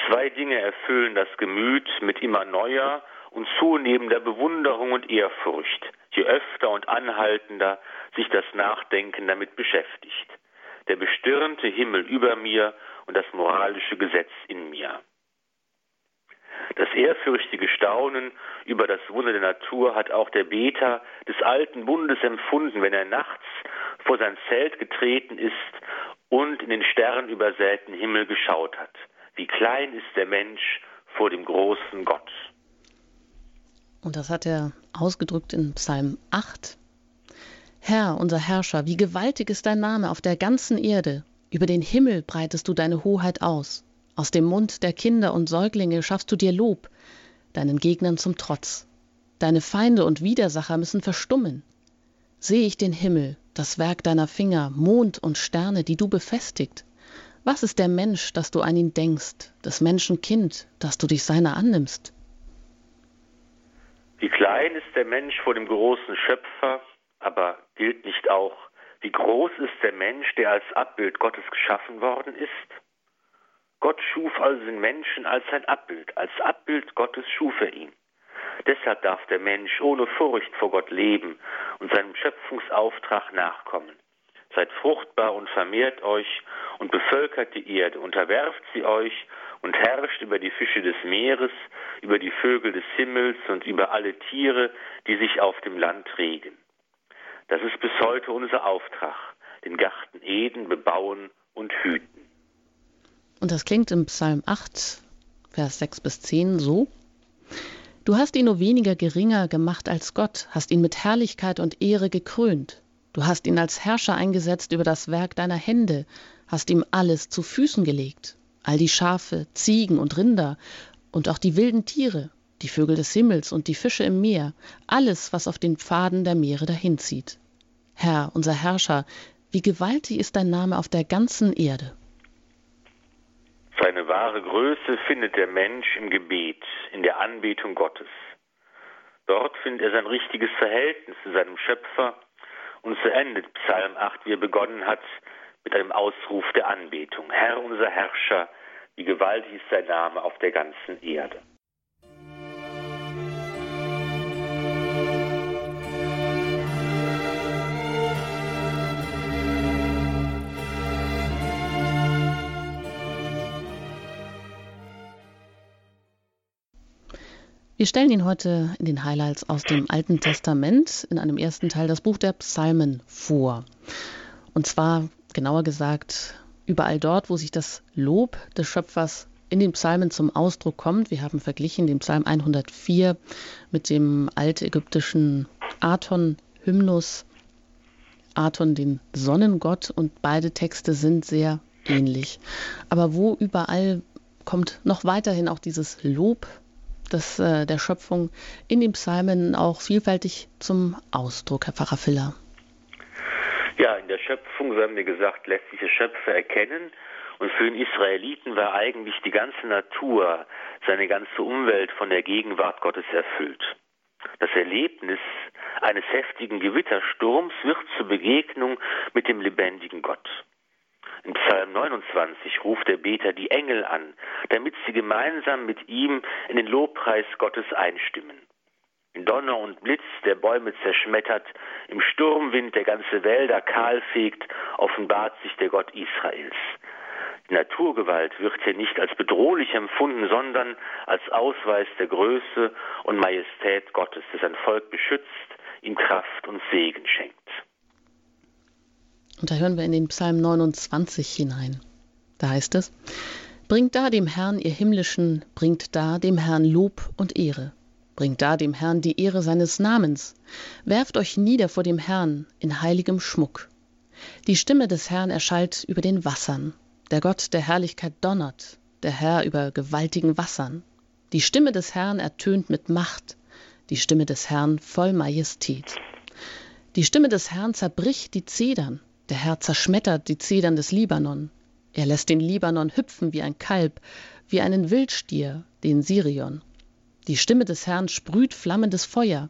Zwei Dinge erfüllen das Gemüt mit immer neuer und zunehmender Bewunderung und Ehrfurcht, je öfter und anhaltender sich das Nachdenken damit beschäftigt. Der bestirnte Himmel über mir und das moralische Gesetz in mir. Das ehrfürchtige Staunen über das Wunder der Natur hat auch der Beter des alten Bundes empfunden, wenn er nachts vor sein Zelt getreten ist und in den sternübersäten Himmel geschaut hat. Wie klein ist der Mensch vor dem großen Gott. Und das hat er ausgedrückt in Psalm 8. Herr, unser Herrscher, wie gewaltig ist dein Name auf der ganzen Erde. Über den Himmel breitest du deine Hoheit aus. Aus dem Mund der Kinder und Säuglinge schaffst du dir Lob, deinen Gegnern zum Trotz. Deine Feinde und Widersacher müssen verstummen. Sehe ich den Himmel, das Werk deiner Finger, Mond und Sterne, die du befestigt. Was ist der Mensch, dass du an ihn denkst, des Menschen Kind, dass du dich seiner annimmst? Wie klein ist der Mensch vor dem großen Schöpfer, aber gilt nicht auch, wie groß ist der Mensch, der als Abbild Gottes geschaffen worden ist? Gott schuf also den Menschen als sein Abbild, als Abbild Gottes schuf er ihn. Deshalb darf der Mensch ohne Furcht vor Gott leben und seinem Schöpfungsauftrag nachkommen. Seid fruchtbar und vermehrt euch und bevölkert die Erde, unterwerft sie euch und herrscht über die Fische des Meeres, über die Vögel des Himmels und über alle Tiere, die sich auf dem Land regen. Das ist bis heute unser Auftrag, den Garten Eden bebauen und hüten. Und das klingt im Psalm 8, Vers 6 bis 10 so. Du hast ihn nur weniger geringer gemacht als Gott, hast ihn mit Herrlichkeit und Ehre gekrönt. Du hast ihn als Herrscher eingesetzt über das Werk deiner Hände, hast ihm alles zu Füßen gelegt, all die Schafe, Ziegen und Rinder und auch die wilden Tiere, die Vögel des Himmels und die Fische im Meer, alles, was auf den Pfaden der Meere dahinzieht. Herr, unser Herrscher, wie gewaltig ist dein Name auf der ganzen Erde. Seine wahre Größe findet der Mensch im Gebet, in der Anbetung Gottes. Dort findet er sein richtiges Verhältnis zu seinem Schöpfer und so endet Psalm 8, wie er begonnen hat, mit einem Ausruf der Anbetung. Herr unser Herrscher, wie gewaltig ist sein Name auf der ganzen Erde. Wir stellen Ihnen heute in den Highlights aus dem Alten Testament in einem ersten Teil das Buch der Psalmen vor. Und zwar, genauer gesagt, überall dort, wo sich das Lob des Schöpfers in den Psalmen zum Ausdruck kommt. Wir haben verglichen den Psalm 104 mit dem altägyptischen Aton-Hymnus, Aton, den Sonnengott, und beide Texte sind sehr ähnlich. Aber wo überall kommt noch weiterhin auch dieses Lob des, äh, der Schöpfung in den Psalmen auch vielfältig zum Ausdruck, Herr Pfarrer Filler? Ja, in der Schöpfung, so haben wir gesagt, lässt sich der Schöpfer erkennen. Und für den Israeliten war eigentlich die ganze Natur, seine ganze Umwelt von der Gegenwart Gottes erfüllt. Das Erlebnis eines heftigen Gewittersturms wird zur Begegnung mit dem lebendigen Gott. In Psalm 29 ruft der Beter die Engel an, damit sie gemeinsam mit ihm in den Lobpreis Gottes einstimmen. In Donner und Blitz, der Bäume zerschmettert, im Sturmwind der ganze Wälder kahl fegt, offenbart sich der Gott Israels. Die Naturgewalt wird hier nicht als bedrohlich empfunden, sondern als Ausweis der Größe und Majestät Gottes, das ein Volk beschützt, ihm Kraft und Segen schenkt. Und da hören wir in den Psalm 29 hinein. Da heißt es, Bringt da dem Herrn ihr himmlischen, bringt da dem Herrn Lob und Ehre. Bringt da dem Herrn die Ehre seines Namens. Werft euch nieder vor dem Herrn in heiligem Schmuck. Die Stimme des Herrn erschallt über den Wassern. Der Gott der Herrlichkeit donnert, der Herr über gewaltigen Wassern. Die Stimme des Herrn ertönt mit Macht, die Stimme des Herrn voll Majestät. Die Stimme des Herrn zerbricht die Zedern, der Herr zerschmettert die Zedern des Libanon. Er lässt den Libanon hüpfen wie ein Kalb, wie einen Wildstier, den Sirion. Die Stimme des Herrn sprüht flammendes Feuer.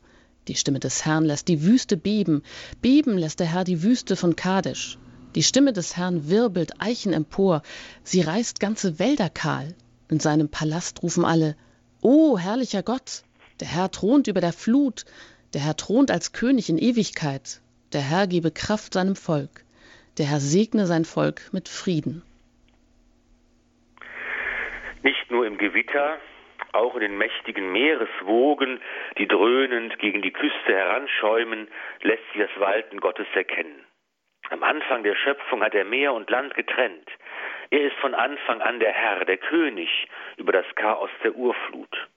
Die Stimme des Herrn lässt die Wüste beben. Beben lässt der Herr die Wüste von Kadesh. Die Stimme des Herrn wirbelt Eichen empor. Sie reißt ganze Wälder kahl. In seinem Palast rufen alle: O herrlicher Gott! Der Herr thront über der Flut. Der Herr thront als König in Ewigkeit. Der Herr gebe Kraft seinem Volk. Der Herr segne sein Volk mit Frieden. Nicht nur im Gewitter, auch in den mächtigen Meereswogen, die dröhnend gegen die Küste heranschäumen, lässt sich das Walten Gottes erkennen. Am Anfang der Schöpfung hat er Meer und Land getrennt. Er ist von Anfang an der Herr, der König über das Chaos der Urflut.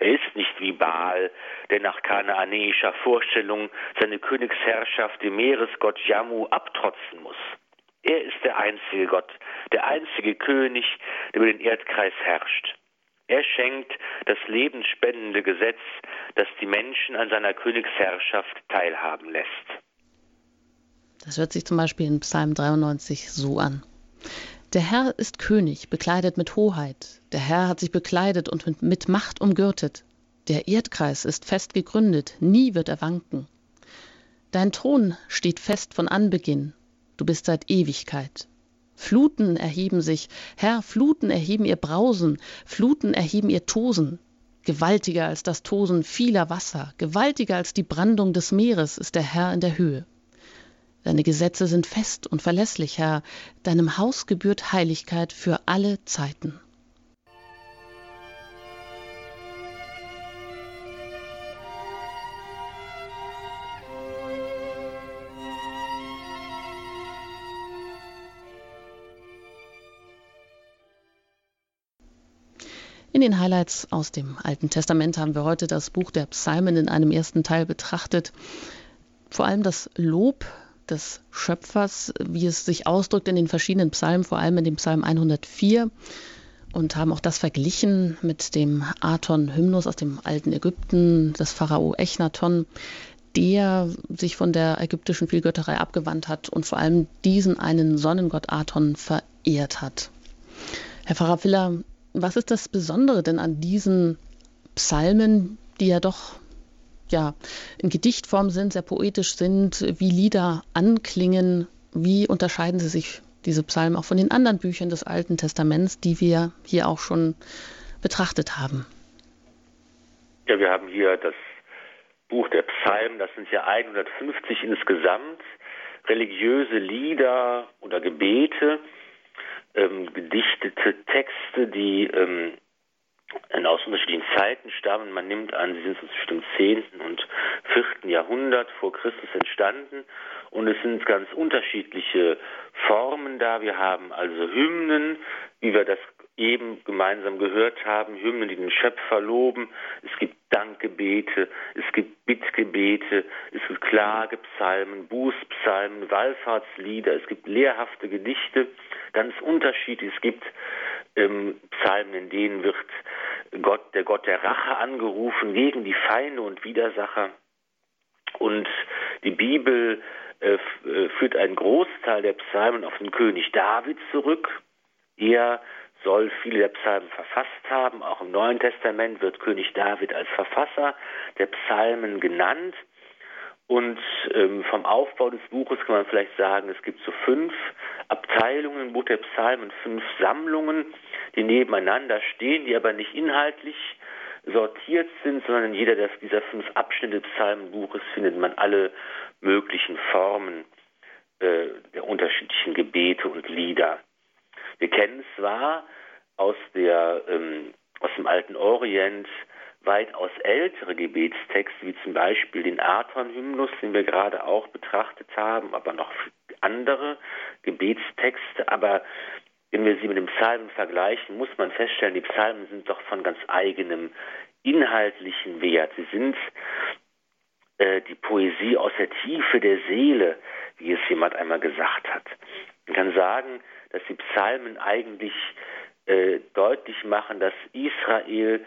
Er ist nicht wie Baal, der nach kanaanäischer Vorstellung seine Königsherrschaft dem Meeresgott Jammu abtrotzen muss. Er ist der einzige Gott, der einzige König, der über den Erdkreis herrscht. Er schenkt das lebensspendende Gesetz, das die Menschen an seiner Königsherrschaft teilhaben lässt. Das hört sich zum Beispiel in Psalm 93 so an. Der Herr ist König, bekleidet mit Hoheit. Der Herr hat sich bekleidet und mit Macht umgürtet. Der Erdkreis ist fest gegründet, nie wird er wanken. Dein Thron steht fest von Anbeginn du bist seit Ewigkeit. Fluten erheben sich, Herr, Fluten erheben ihr Brausen, Fluten erheben ihr Tosen. Gewaltiger als das Tosen vieler Wasser, gewaltiger als die Brandung des Meeres ist der Herr in der Höhe. Deine Gesetze sind fest und verlässlich, Herr, deinem Haus gebührt Heiligkeit für alle Zeiten. In den Highlights aus dem Alten Testament haben wir heute das Buch der Psalmen in einem ersten Teil betrachtet. Vor allem das Lob des Schöpfers, wie es sich ausdrückt in den verschiedenen Psalmen, vor allem in dem Psalm 104 und haben auch das verglichen mit dem Aton-Hymnus aus dem alten Ägypten, des Pharao Echnaton, der sich von der ägyptischen Vielgötterei abgewandt hat und vor allem diesen einen Sonnengott Aton verehrt hat. Herr Pfarrer Filler, was ist das Besondere denn an diesen Psalmen, die ja doch ja, in Gedichtform sind, sehr poetisch sind, wie Lieder anklingen? Wie unterscheiden sie sich, diese Psalmen, auch von den anderen Büchern des Alten Testaments, die wir hier auch schon betrachtet haben? Ja, wir haben hier das Buch der Psalmen, das sind ja 150 insgesamt, religiöse Lieder oder Gebete, ähm, gedichtete Texte, die ähm, aus unterschiedlichen Zeiten stammen. Man nimmt an, sie sind zwischen dem 10. und 4. Jahrhundert vor Christus entstanden und es sind ganz unterschiedliche Formen da. Wir haben also Hymnen, wie wir das eben gemeinsam gehört haben, Hymnen, die den Schöpfer loben. Es gibt Dankgebete, es gibt Bittgebete, es gibt Klagepsalmen, Bußpsalmen, Wallfahrtslieder, es gibt lehrhafte Gedichte, ganz unterschiedlich. Es gibt ähm, Psalmen, in denen wird Gott, der Gott der Rache angerufen gegen die Feinde und Widersacher. Und die Bibel äh, äh führt einen Großteil der Psalmen auf den König David zurück. Er soll viele der Psalmen verfasst haben. Auch im Neuen Testament wird König David als Verfasser der Psalmen genannt. Und ähm, vom Aufbau des Buches kann man vielleicht sagen, es gibt so fünf Abteilungen Buch der Psalmen, fünf Sammlungen, die nebeneinander stehen, die aber nicht inhaltlich sortiert sind, sondern in jeder dieser fünf Abschnitte des Psalmenbuches findet man alle möglichen Formen äh, der unterschiedlichen Gebete und Lieder. Wir kennen zwar aus, der, ähm, aus dem alten Orient weitaus ältere Gebetstexte, wie zum Beispiel den Aton-Hymnus, den wir gerade auch betrachtet haben, aber noch andere Gebetstexte. Aber wenn wir sie mit den Psalmen vergleichen, muss man feststellen, die Psalmen sind doch von ganz eigenem inhaltlichen Wert. Sie sind äh, die Poesie aus der Tiefe der Seele, wie es jemand einmal gesagt hat. Man kann sagen, dass die Psalmen eigentlich äh, deutlich machen, dass Israel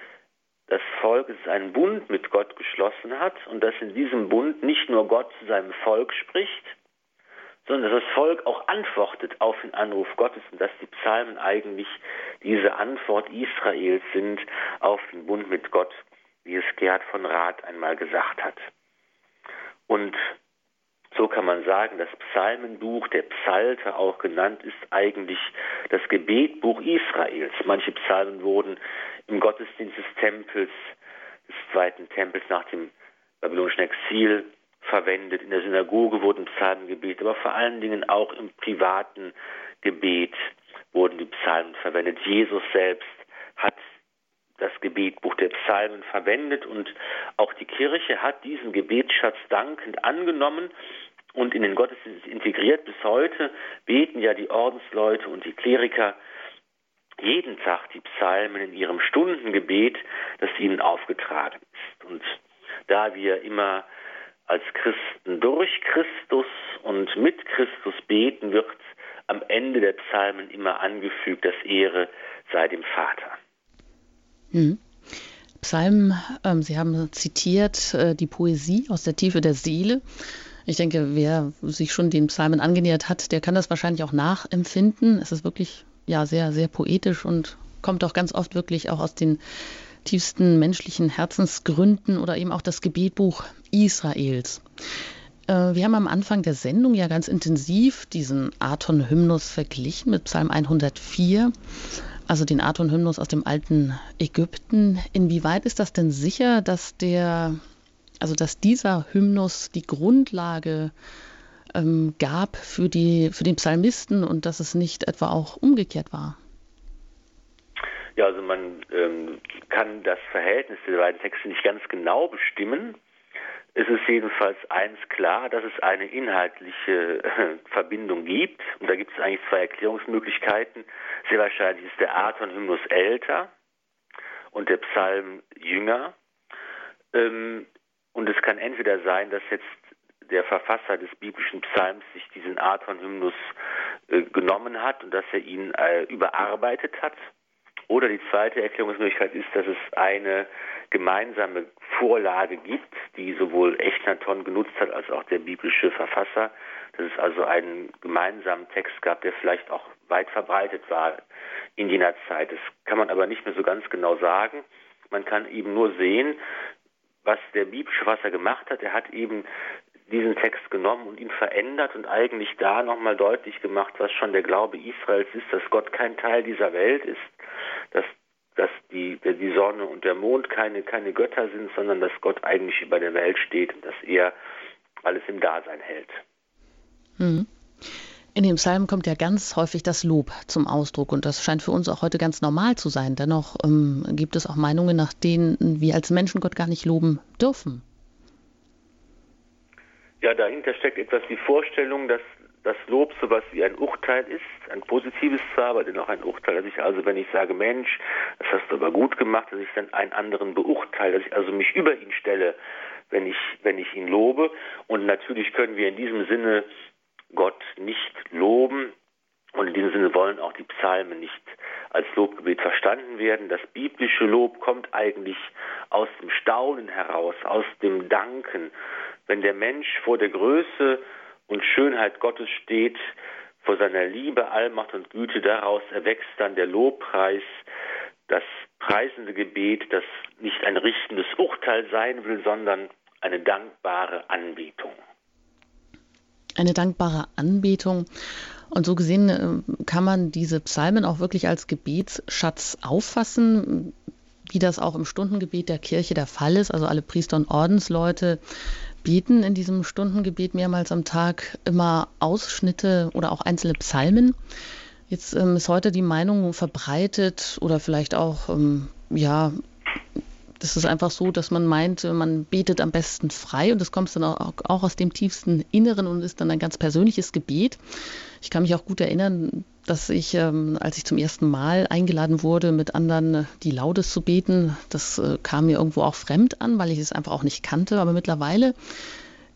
das Volk einen Bund mit Gott geschlossen hat und dass in diesem Bund nicht nur Gott zu seinem Volk spricht, sondern dass das Volk auch antwortet auf den Anruf Gottes und dass die Psalmen eigentlich diese Antwort Israels sind auf den Bund mit Gott, wie es Gerhard von Rath einmal gesagt hat. Und so kann man sagen, das Psalmenbuch, der Psalter auch genannt, ist eigentlich das Gebetbuch Israels. Manche Psalmen wurden im Gottesdienst des Tempels, des zweiten Tempels nach dem babylonischen Exil verwendet. In der Synagoge wurden Psalmen gebetet, aber vor allen Dingen auch im privaten Gebet wurden die Psalmen verwendet. Jesus selbst das Gebetbuch der Psalmen verwendet und auch die Kirche hat diesen Gebetsschatz dankend angenommen und in den Gottesdienst integriert. Bis heute beten ja die Ordensleute und die Kleriker jeden Tag die Psalmen in ihrem Stundengebet, das ihnen aufgetragen ist. Und da wir immer als Christen durch Christus und mit Christus beten, wird am Ende der Psalmen immer angefügt, dass Ehre sei dem Vater. Mhm. Psalmen, ähm, Sie haben zitiert äh, die Poesie aus der Tiefe der Seele. Ich denke, wer sich schon den Psalmen angenähert hat, der kann das wahrscheinlich auch nachempfinden. Es ist wirklich ja sehr, sehr poetisch und kommt auch ganz oft wirklich auch aus den tiefsten menschlichen Herzensgründen oder eben auch das Gebetbuch Israels. Äh, wir haben am Anfang der Sendung ja ganz intensiv diesen Aton-Hymnus verglichen mit Psalm 104, also den Aton-Hymnus aus dem alten Ägypten. Inwieweit ist das denn sicher, dass der, also dass dieser Hymnus die Grundlage ähm, gab für, die, für den Psalmisten und dass es nicht etwa auch umgekehrt war? Ja, also man ähm, kann das Verhältnis der beiden Texte nicht ganz genau bestimmen. Es ist jedenfalls eins klar, dass es eine inhaltliche äh, Verbindung gibt. Und da gibt es eigentlich zwei Erklärungsmöglichkeiten. Sehr wahrscheinlich ist der Aton-Hymnus älter und der Psalm jünger. Ähm, und es kann entweder sein, dass jetzt der Verfasser des biblischen Psalms sich diesen Aton-Hymnus äh, genommen hat und dass er ihn äh, überarbeitet hat oder die zweite Erklärungsmöglichkeit ist, dass es eine gemeinsame Vorlage gibt, die sowohl Echnaton genutzt hat als auch der biblische Verfasser. Dass es also einen gemeinsamen Text gab, der vielleicht auch weit verbreitet war in jener Zeit. Das kann man aber nicht mehr so ganz genau sagen. Man kann eben nur sehen, was der biblische Verfasser gemacht hat. Er hat eben diesen Text genommen und ihn verändert und eigentlich da nochmal deutlich gemacht, was schon der Glaube Israels ist, dass Gott kein Teil dieser Welt ist, dass, dass die, die Sonne und der Mond keine, keine Götter sind, sondern dass Gott eigentlich über der Welt steht und dass er alles im Dasein hält. Mhm. In dem Psalm kommt ja ganz häufig das Lob zum Ausdruck und das scheint für uns auch heute ganz normal zu sein. Dennoch ähm, gibt es auch Meinungen, nach denen wir als Menschen Gott gar nicht loben dürfen. Ja, dahinter steckt etwas die Vorstellung, dass das Lob sowas wie ein Urteil ist, ein positives zwar, aber dennoch ein Urteil, dass ich also, wenn ich sage, Mensch, das hast du aber gut gemacht, dass ich dann einen anderen beurteile, dass ich also mich über ihn stelle, wenn ich, wenn ich ihn lobe. Und natürlich können wir in diesem Sinne Gott nicht loben. Und in diesem Sinne wollen auch die Psalmen nicht als Lobgebet verstanden werden. Das biblische Lob kommt eigentlich aus dem Staunen heraus, aus dem Danken. Wenn der Mensch vor der Größe und Schönheit Gottes steht, vor seiner Liebe, Allmacht und Güte, daraus erwächst dann der Lobpreis, das preisende Gebet, das nicht ein richtendes Urteil sein will, sondern eine dankbare Anbetung. Eine dankbare Anbetung. Und so gesehen äh, kann man diese Psalmen auch wirklich als Gebetsschatz auffassen. wie das auch im Stundengebet der Kirche der Fall ist. Also alle Priester und Ordensleute beten in diesem Stundengebet mehrmals am Tag immer Ausschnitte oder auch einzelne Psalmen. Jetzt ähm, ist heute die Meinung verbreitet oder vielleicht auch, ähm, ja, das ist einfach so, dass man meint, man betet am besten frei und das kommt dann auch, auch aus dem tiefsten Inneren und ist dann ein ganz persönliches Gebet. Ich kann mich auch gut erinnern, dass ich, ähm, als ich zum ersten Mal eingeladen wurde, mit anderen äh, die Laudes zu beten, das äh, kam mir irgendwo auch fremd an, weil ich es einfach auch nicht kannte. Aber mittlerweile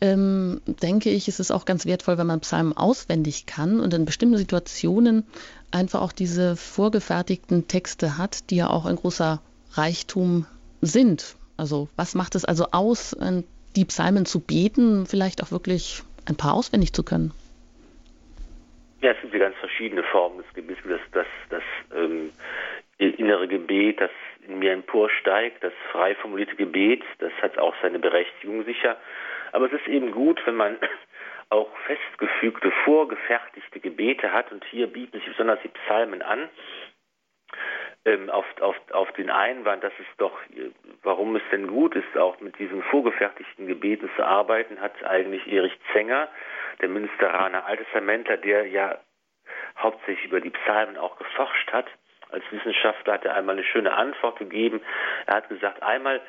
ähm, denke ich, ist es auch ganz wertvoll, wenn man Psalmen auswendig kann und in bestimmten Situationen einfach auch diese vorgefertigten Texte hat, die ja auch ein großer Reichtum sind. Also was macht es also aus, die Psalmen zu beten, vielleicht auch wirklich ein paar auswendig zu können? Ja, es gibt ja ganz verschiedene Formen des Gebets. Das, das, das ähm, innere Gebet, das in mir emporsteigt, das frei formulierte Gebet, das hat auch seine Berechtigung sicher. Aber es ist eben gut, wenn man auch festgefügte, vorgefertigte Gebete hat. Und hier bieten sich besonders die Psalmen an. Ähm, auf, auf, auf den Einwand, dass es doch, warum es denn gut ist, auch mit diesen vorgefertigten Gebeten zu arbeiten, hat eigentlich Erich Zenger der Münsteraner Alttestamentler, der ja hauptsächlich über die Psalmen auch geforscht hat. Als Wissenschaftler hat er einmal eine schöne Antwort gegeben. Er hat gesagt, einmal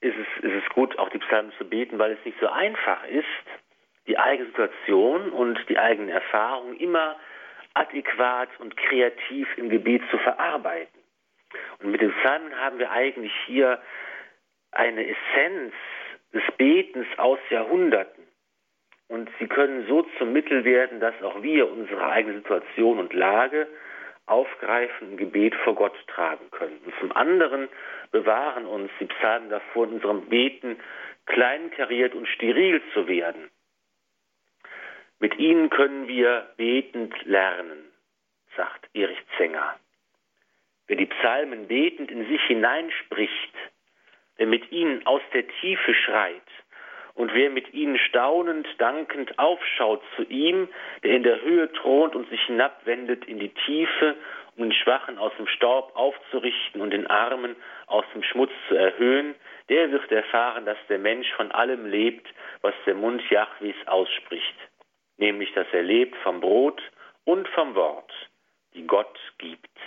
ist es, ist es gut, auch die Psalmen zu beten, weil es nicht so einfach ist, die eigene Situation und die eigenen Erfahrungen immer adäquat und kreativ im Gebet zu verarbeiten. Und mit den Psalmen haben wir eigentlich hier eine Essenz des Betens aus Jahrhunderten. Und sie können so zum Mittel werden, dass auch wir unsere eigene Situation und Lage aufgreifen, ein Gebet vor Gott tragen können. Und zum anderen bewahren uns die Psalmen davor, in unserem Beten kleinkariert und steril zu werden. Mit ihnen können wir betend lernen, sagt Erich Zenger. Wer die Psalmen betend in sich hineinspricht, wer mit ihnen aus der Tiefe schreit, und wer mit ihnen staunend, dankend aufschaut zu ihm, der in der Höhe thront und sich hinabwendet in die Tiefe, um den Schwachen aus dem Staub aufzurichten und den Armen aus dem Schmutz zu erhöhen, der wird erfahren, dass der Mensch von allem lebt, was der Mund Jahwes ausspricht, nämlich dass er lebt vom Brot und vom Wort, die Gott gibt.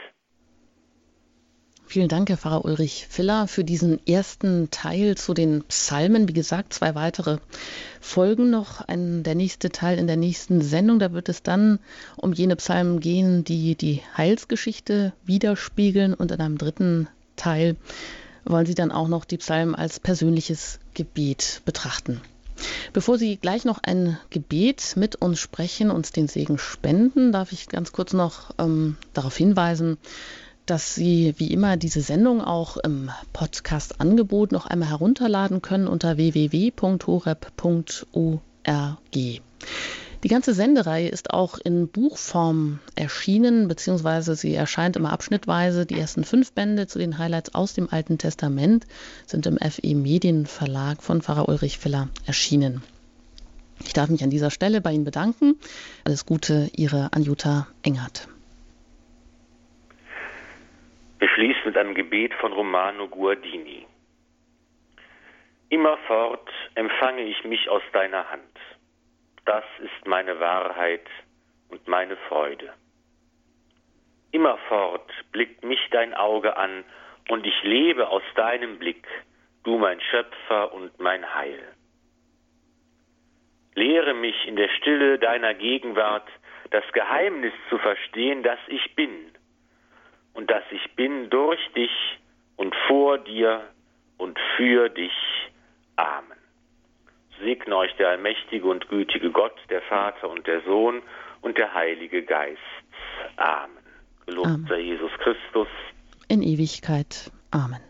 Vielen Dank, Herr Pfarrer Ulrich Filler, für diesen ersten Teil zu den Psalmen. Wie gesagt, zwei weitere folgen noch. Ein, der nächste Teil in der nächsten Sendung. Da wird es dann um jene Psalmen gehen, die die Heilsgeschichte widerspiegeln. Und in einem dritten Teil wollen Sie dann auch noch die Psalmen als persönliches Gebet betrachten. Bevor Sie gleich noch ein Gebet mit uns sprechen, uns den Segen spenden, darf ich ganz kurz noch ähm, darauf hinweisen, dass Sie wie immer diese Sendung auch im Podcast-Angebot noch einmal herunterladen können unter www.horeb.org. Die ganze Sendereihe ist auch in Buchform erschienen, beziehungsweise sie erscheint immer abschnittweise. Die ersten fünf Bände zu den Highlights aus dem Alten Testament sind im FE Medienverlag von Pfarrer Ulrich Filler erschienen. Ich darf mich an dieser Stelle bei Ihnen bedanken. Alles Gute, Ihre Anjuta Engert. Wir schließen mit einem Gebet von Romano Guardini. Immerfort empfange ich mich aus deiner Hand. Das ist meine Wahrheit und meine Freude. Immerfort blickt mich dein Auge an und ich lebe aus deinem Blick, du mein Schöpfer und mein Heil. Lehre mich in der Stille deiner Gegenwart das Geheimnis zu verstehen, das ich bin und dass ich bin durch dich und vor dir und für dich. Amen. Segne euch der allmächtige und gütige Gott, der Vater und der Sohn und der Heilige Geist. Amen. Gelobt sei Jesus Christus. In Ewigkeit. Amen.